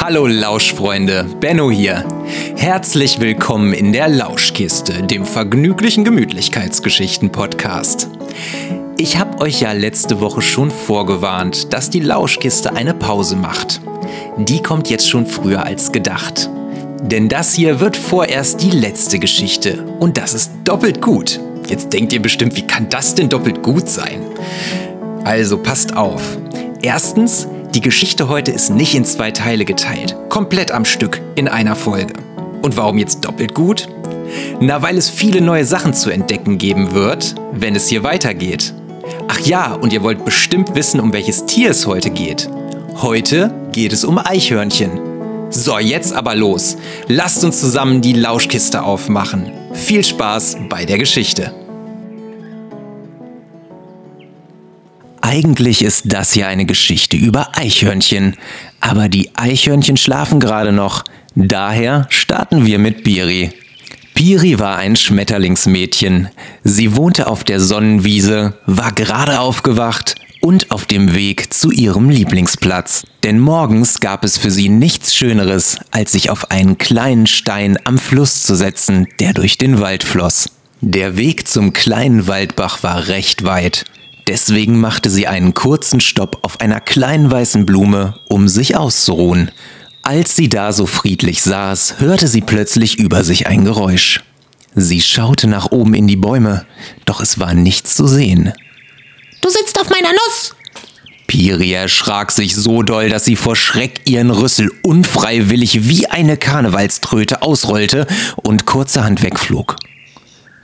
Hallo Lauschfreunde, Benno hier. Herzlich willkommen in der Lauschkiste, dem vergnüglichen Gemütlichkeitsgeschichten-Podcast. Ich habe euch ja letzte Woche schon vorgewarnt, dass die Lauschkiste eine Pause macht. Die kommt jetzt schon früher als gedacht. Denn das hier wird vorerst die letzte Geschichte und das ist doppelt gut. Jetzt denkt ihr bestimmt, wie kann das denn doppelt gut sein? Also passt auf. Erstens, die Geschichte heute ist nicht in zwei Teile geteilt, komplett am Stück in einer Folge. Und warum jetzt doppelt gut? Na, weil es viele neue Sachen zu entdecken geben wird, wenn es hier weitergeht. Ach ja, und ihr wollt bestimmt wissen, um welches Tier es heute geht. Heute geht es um Eichhörnchen. So, jetzt aber los. Lasst uns zusammen die Lauschkiste aufmachen. Viel Spaß bei der Geschichte. Eigentlich ist das ja eine Geschichte über Eichhörnchen. Aber die Eichhörnchen schlafen gerade noch. Daher starten wir mit Biri. Piri war ein Schmetterlingsmädchen. Sie wohnte auf der Sonnenwiese, war gerade aufgewacht und auf dem Weg zu ihrem Lieblingsplatz. Denn morgens gab es für sie nichts Schöneres, als sich auf einen kleinen Stein am Fluss zu setzen, der durch den Wald floss. Der Weg zum kleinen Waldbach war recht weit. Deswegen machte sie einen kurzen Stopp auf einer kleinen weißen Blume, um sich auszuruhen. Als sie da so friedlich saß, hörte sie plötzlich über sich ein Geräusch. Sie schaute nach oben in die Bäume, doch es war nichts zu sehen. Du sitzt auf meiner Nuss. Piri erschrak sich so doll, dass sie vor Schreck ihren Rüssel unfreiwillig wie eine Karnevalströte ausrollte und kurzerhand wegflog.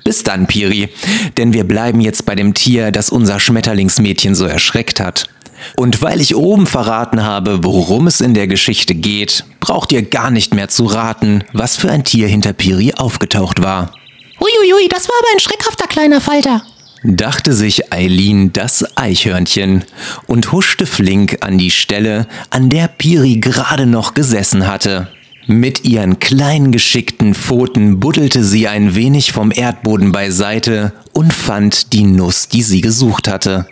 Bis dann, Piri, denn wir bleiben jetzt bei dem Tier, das unser Schmetterlingsmädchen so erschreckt hat. Und weil ich oben verraten habe, worum es in der Geschichte geht, braucht ihr gar nicht mehr zu raten, was für ein Tier hinter Piri aufgetaucht war. Uiuiui, das war aber ein schreckhafter kleiner Falter dachte sich Eileen das Eichhörnchen und huschte flink an die Stelle, an der Piri gerade noch gesessen hatte. Mit ihren kleinen geschickten Pfoten buddelte sie ein wenig vom Erdboden beiseite und fand die Nuss, die sie gesucht hatte.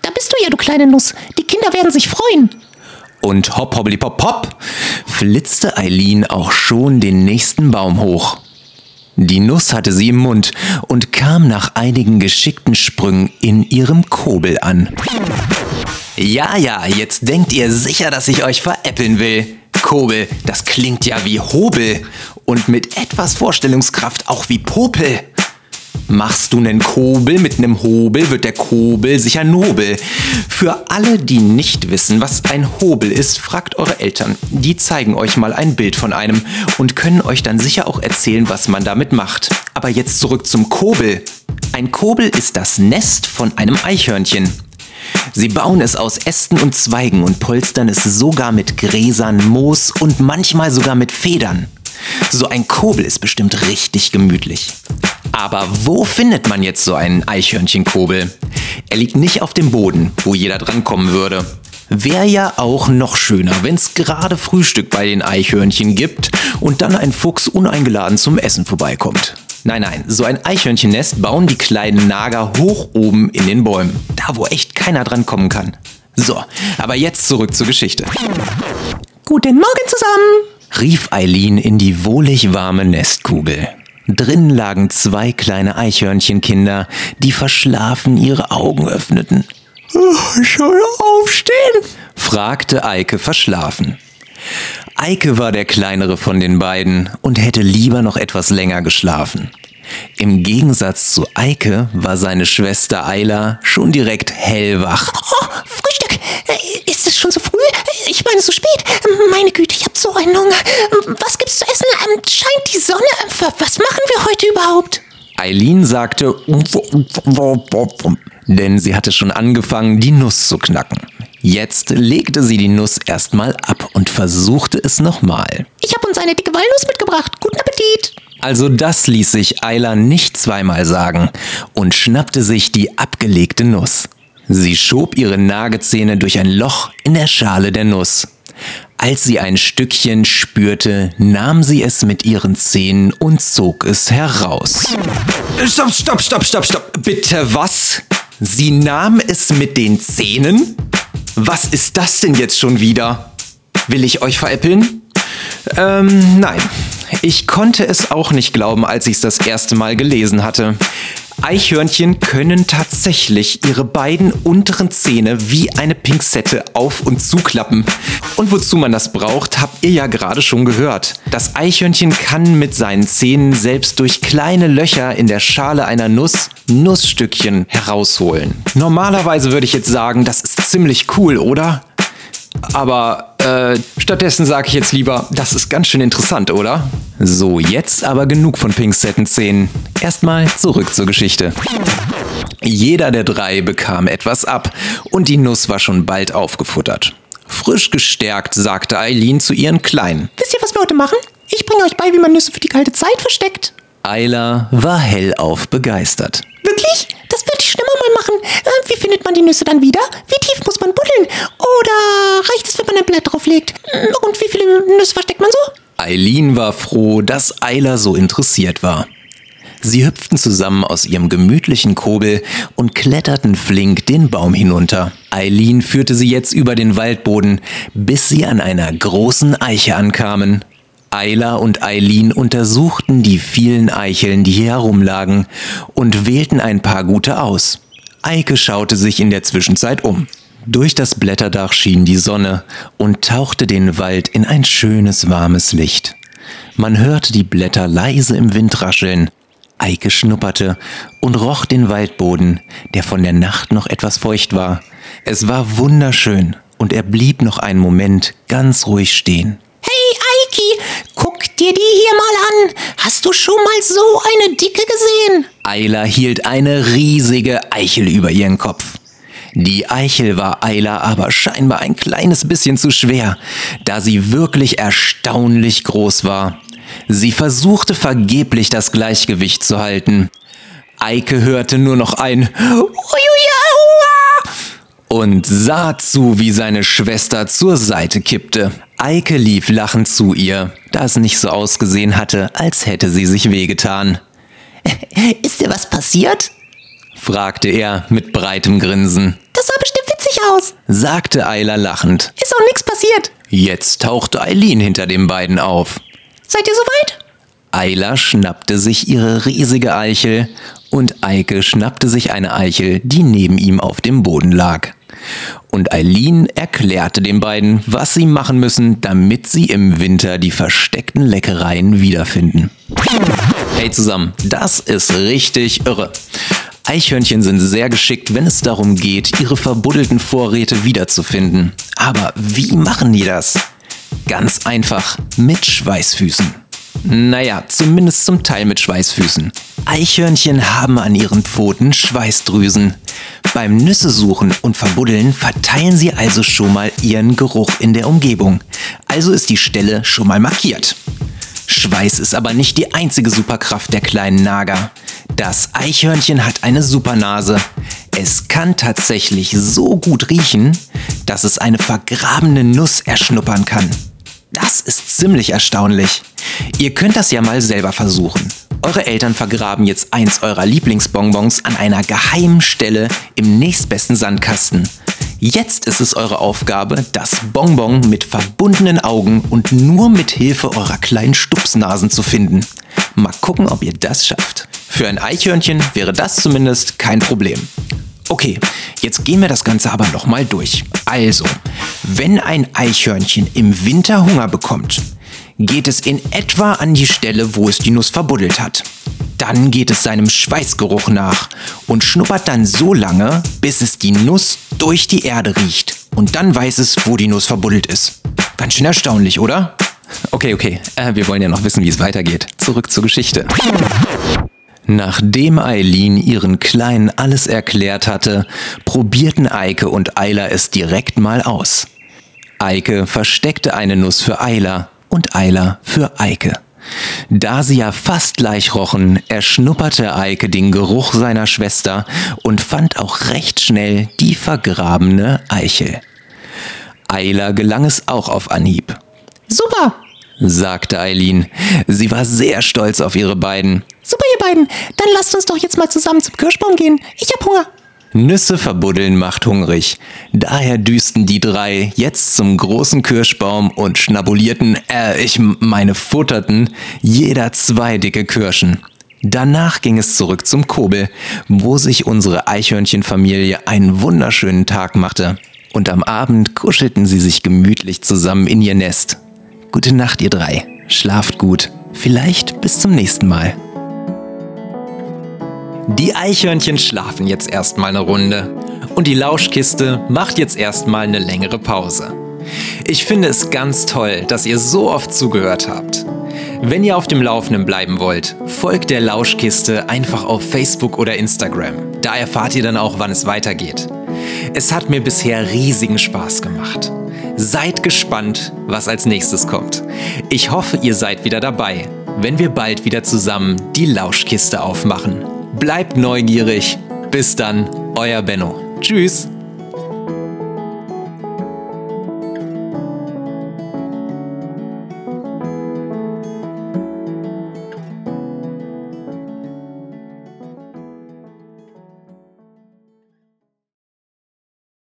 Da bist du ja, du kleine Nuss. Die Kinder werden sich freuen. Und hopp, hoppli, pop, pop, flitzte Eileen auch schon den nächsten Baum hoch. Die Nuss hatte sie im Mund und kam nach einigen geschickten Sprüngen in ihrem Kobel an. Ja, ja, jetzt denkt ihr sicher, dass ich euch veräppeln will. Kobel, das klingt ja wie Hobel und mit etwas Vorstellungskraft auch wie Popel. Machst du nen Kobel mit nem Hobel, wird der Kobel sicher nobel. Für alle, die nicht wissen, was ein Hobel ist, fragt eure Eltern. Die zeigen euch mal ein Bild von einem und können euch dann sicher auch erzählen, was man damit macht. Aber jetzt zurück zum Kobel. Ein Kobel ist das Nest von einem Eichhörnchen. Sie bauen es aus Ästen und Zweigen und polstern es sogar mit Gräsern, Moos und manchmal sogar mit Federn. So ein Kobel ist bestimmt richtig gemütlich. Aber wo findet man jetzt so einen Eichhörnchenkobel? Er liegt nicht auf dem Boden, wo jeder drankommen würde. Wäre ja auch noch schöner, wenn es gerade Frühstück bei den Eichhörnchen gibt und dann ein Fuchs uneingeladen zum Essen vorbeikommt. Nein, nein, so ein Eichhörnchennest bauen die kleinen Nager hoch oben in den Bäumen, da wo echt keiner drankommen kann. So, aber jetzt zurück zur Geschichte. Guten Morgen zusammen, rief Eileen in die wohlig warme Nestkugel. Drin lagen zwei kleine Eichhörnchenkinder, die verschlafen ihre Augen öffneten. Schon aufstehen? fragte Eike verschlafen. Eike war der kleinere von den beiden und hätte lieber noch etwas länger geschlafen. Im Gegensatz zu Eike war seine Schwester Eila schon direkt hellwach. Oh, Frühstück! Ist es schon so früh? Ich meine, so spät. Meine Güte, ich hab so einen Hunger. Was gibt's zu essen? Ähm, scheint die Sonne? Was machen wir heute überhaupt? Eileen sagte, denn sie hatte schon angefangen, die Nuss zu knacken. Jetzt legte sie die Nuss erstmal ab und versuchte es nochmal. Ich habe uns eine dicke Walnuss mitgebracht. Guten Appetit! Also das ließ sich Ayla nicht zweimal sagen und schnappte sich die abgelegte Nuss. Sie schob ihre Nagezähne durch ein Loch in der Schale der Nuss. Als sie ein Stückchen spürte, nahm sie es mit ihren Zähnen und zog es heraus. Stopp, stopp, stopp, stopp, stopp. Bitte was? Sie nahm es mit den Zähnen? Was ist das denn jetzt schon wieder? Will ich euch veräppeln? Ähm, nein. Ich konnte es auch nicht glauben, als ich es das erste Mal gelesen hatte. Eichhörnchen können tatsächlich ihre beiden unteren Zähne wie eine Pinzette auf und zuklappen. Und wozu man das braucht, habt ihr ja gerade schon gehört. Das Eichhörnchen kann mit seinen Zähnen selbst durch kleine Löcher in der Schale einer Nuss Nussstückchen herausholen. Normalerweise würde ich jetzt sagen, das ist ziemlich cool, oder? Aber äh, stattdessen sage ich jetzt lieber, das ist ganz schön interessant, oder? So, jetzt aber genug von Pinzetten-Szenen. Erstmal zurück zur Geschichte. Jeder der drei bekam etwas ab und die Nuss war schon bald aufgefuttert. Frisch gestärkt sagte Eileen zu ihren Kleinen. Wisst ihr, was wir heute machen? Ich bringe euch bei, wie man Nüsse für die kalte Zeit versteckt. Ayla war hellauf begeistert. Wirklich? Das werde ich schlimmer mal machen. Äh, wie findet man die Nüsse dann wieder? Wie tief muss man buddeln? Oder reicht es, wenn man ein Blatt drauflegt? Mm, Und wie viele Nüsse versteckt man so? Eileen war froh, dass Ayla so interessiert war. Sie hüpften zusammen aus ihrem gemütlichen Kobel und kletterten flink den Baum hinunter. Eileen führte sie jetzt über den Waldboden, bis sie an einer großen Eiche ankamen. Ayla und Eileen untersuchten die vielen Eicheln, die hier herumlagen, und wählten ein paar gute aus. Eike schaute sich in der Zwischenzeit um. Durch das Blätterdach schien die Sonne und tauchte den Wald in ein schönes warmes Licht. Man hörte die Blätter leise im Wind rascheln. Eike schnupperte und roch den Waldboden, der von der Nacht noch etwas feucht war. Es war wunderschön und er blieb noch einen Moment ganz ruhig stehen. Hey, Eiki, guck dir die hier mal an. Hast du schon mal so eine dicke gesehen? Ayla hielt eine riesige Eichel über ihren Kopf. Die Eichel war Ayla aber scheinbar ein kleines bisschen zu schwer, da sie wirklich erstaunlich groß war. Sie versuchte vergeblich das Gleichgewicht zu halten. Eike hörte nur noch ein und sah zu, wie seine Schwester zur Seite kippte. Eike lief lachend zu ihr, da es nicht so ausgesehen hatte, als hätte sie sich wehgetan. Ist dir was passiert? fragte er mit breitem Grinsen. Das sah bestimmt witzig aus. sagte Ayla lachend. Ist auch nichts passiert. Jetzt tauchte Eileen hinter den beiden auf. Seid ihr soweit? Ayla schnappte sich ihre riesige Eichel und Eike schnappte sich eine Eichel, die neben ihm auf dem Boden lag. Und Eileen erklärte den beiden, was sie machen müssen, damit sie im Winter die versteckten Leckereien wiederfinden. Hey zusammen, das ist richtig irre. Eichhörnchen sind sehr geschickt, wenn es darum geht, ihre verbuddelten Vorräte wiederzufinden. Aber wie machen die das? Ganz einfach, mit Schweißfüßen. Naja, zumindest zum Teil mit Schweißfüßen. Eichhörnchen haben an ihren Pfoten Schweißdrüsen. Beim Nüsse suchen und verbuddeln verteilen sie also schon mal ihren Geruch in der Umgebung. Also ist die Stelle schon mal markiert. Schweiß ist aber nicht die einzige Superkraft der kleinen Nager. Das Eichhörnchen hat eine Supernase. Es kann tatsächlich so gut riechen, dass es eine vergrabene Nuss erschnuppern kann. Das ist ziemlich erstaunlich. Ihr könnt das ja mal selber versuchen. Eure Eltern vergraben jetzt eins eurer Lieblingsbonbons an einer geheimen Stelle im nächstbesten Sandkasten. Jetzt ist es eure Aufgabe, das Bonbon mit verbundenen Augen und nur mit Hilfe eurer kleinen Stupsnasen zu finden. Mal gucken, ob ihr das schafft. Für ein Eichhörnchen wäre das zumindest kein Problem. Okay, jetzt gehen wir das Ganze aber nochmal durch. Also, wenn ein Eichhörnchen im Winter Hunger bekommt, geht es in etwa an die Stelle, wo es die Nuss verbuddelt hat. Dann geht es seinem Schweißgeruch nach und schnuppert dann so lange, bis es die Nuss durch die Erde riecht. Und dann weiß es, wo die Nuss verbuddelt ist. Ganz schön erstaunlich, oder? Okay, okay, äh, wir wollen ja noch wissen, wie es weitergeht. Zurück zur Geschichte. Nachdem Eileen ihren Kleinen alles erklärt hatte, probierten Eike und Ayla es direkt mal aus. Eike versteckte eine Nuss für Ayla und Ayla für Eike. Da sie ja fast gleich rochen, erschnupperte Eike den Geruch seiner Schwester und fand auch recht schnell die vergrabene Eichel. Ayla gelang es auch auf Anhieb, Super. sagte Eileen. Sie war sehr stolz auf ihre beiden. Super, ihr beiden. Dann lasst uns doch jetzt mal zusammen zum Kirschbaum gehen. Ich hab Hunger. Nüsse verbuddeln macht hungrig. Daher düsten die drei jetzt zum großen Kirschbaum und schnabulierten, äh, ich meine futterten, jeder zwei dicke Kirschen. Danach ging es zurück zum Kobel, wo sich unsere Eichhörnchenfamilie einen wunderschönen Tag machte. Und am Abend kuschelten sie sich gemütlich zusammen in ihr Nest. Gute Nacht, ihr drei. Schlaft gut. Vielleicht bis zum nächsten Mal. Die Eichhörnchen schlafen jetzt erstmal eine Runde und die Lauschkiste macht jetzt erstmal eine längere Pause. Ich finde es ganz toll, dass ihr so oft zugehört habt. Wenn ihr auf dem Laufenden bleiben wollt, folgt der Lauschkiste einfach auf Facebook oder Instagram. Da erfahrt ihr dann auch, wann es weitergeht. Es hat mir bisher riesigen Spaß gemacht. Seid gespannt, was als nächstes kommt. Ich hoffe, ihr seid wieder dabei, wenn wir bald wieder zusammen die Lauschkiste aufmachen. Bleibt neugierig. Bis dann, euer Benno. Tschüss.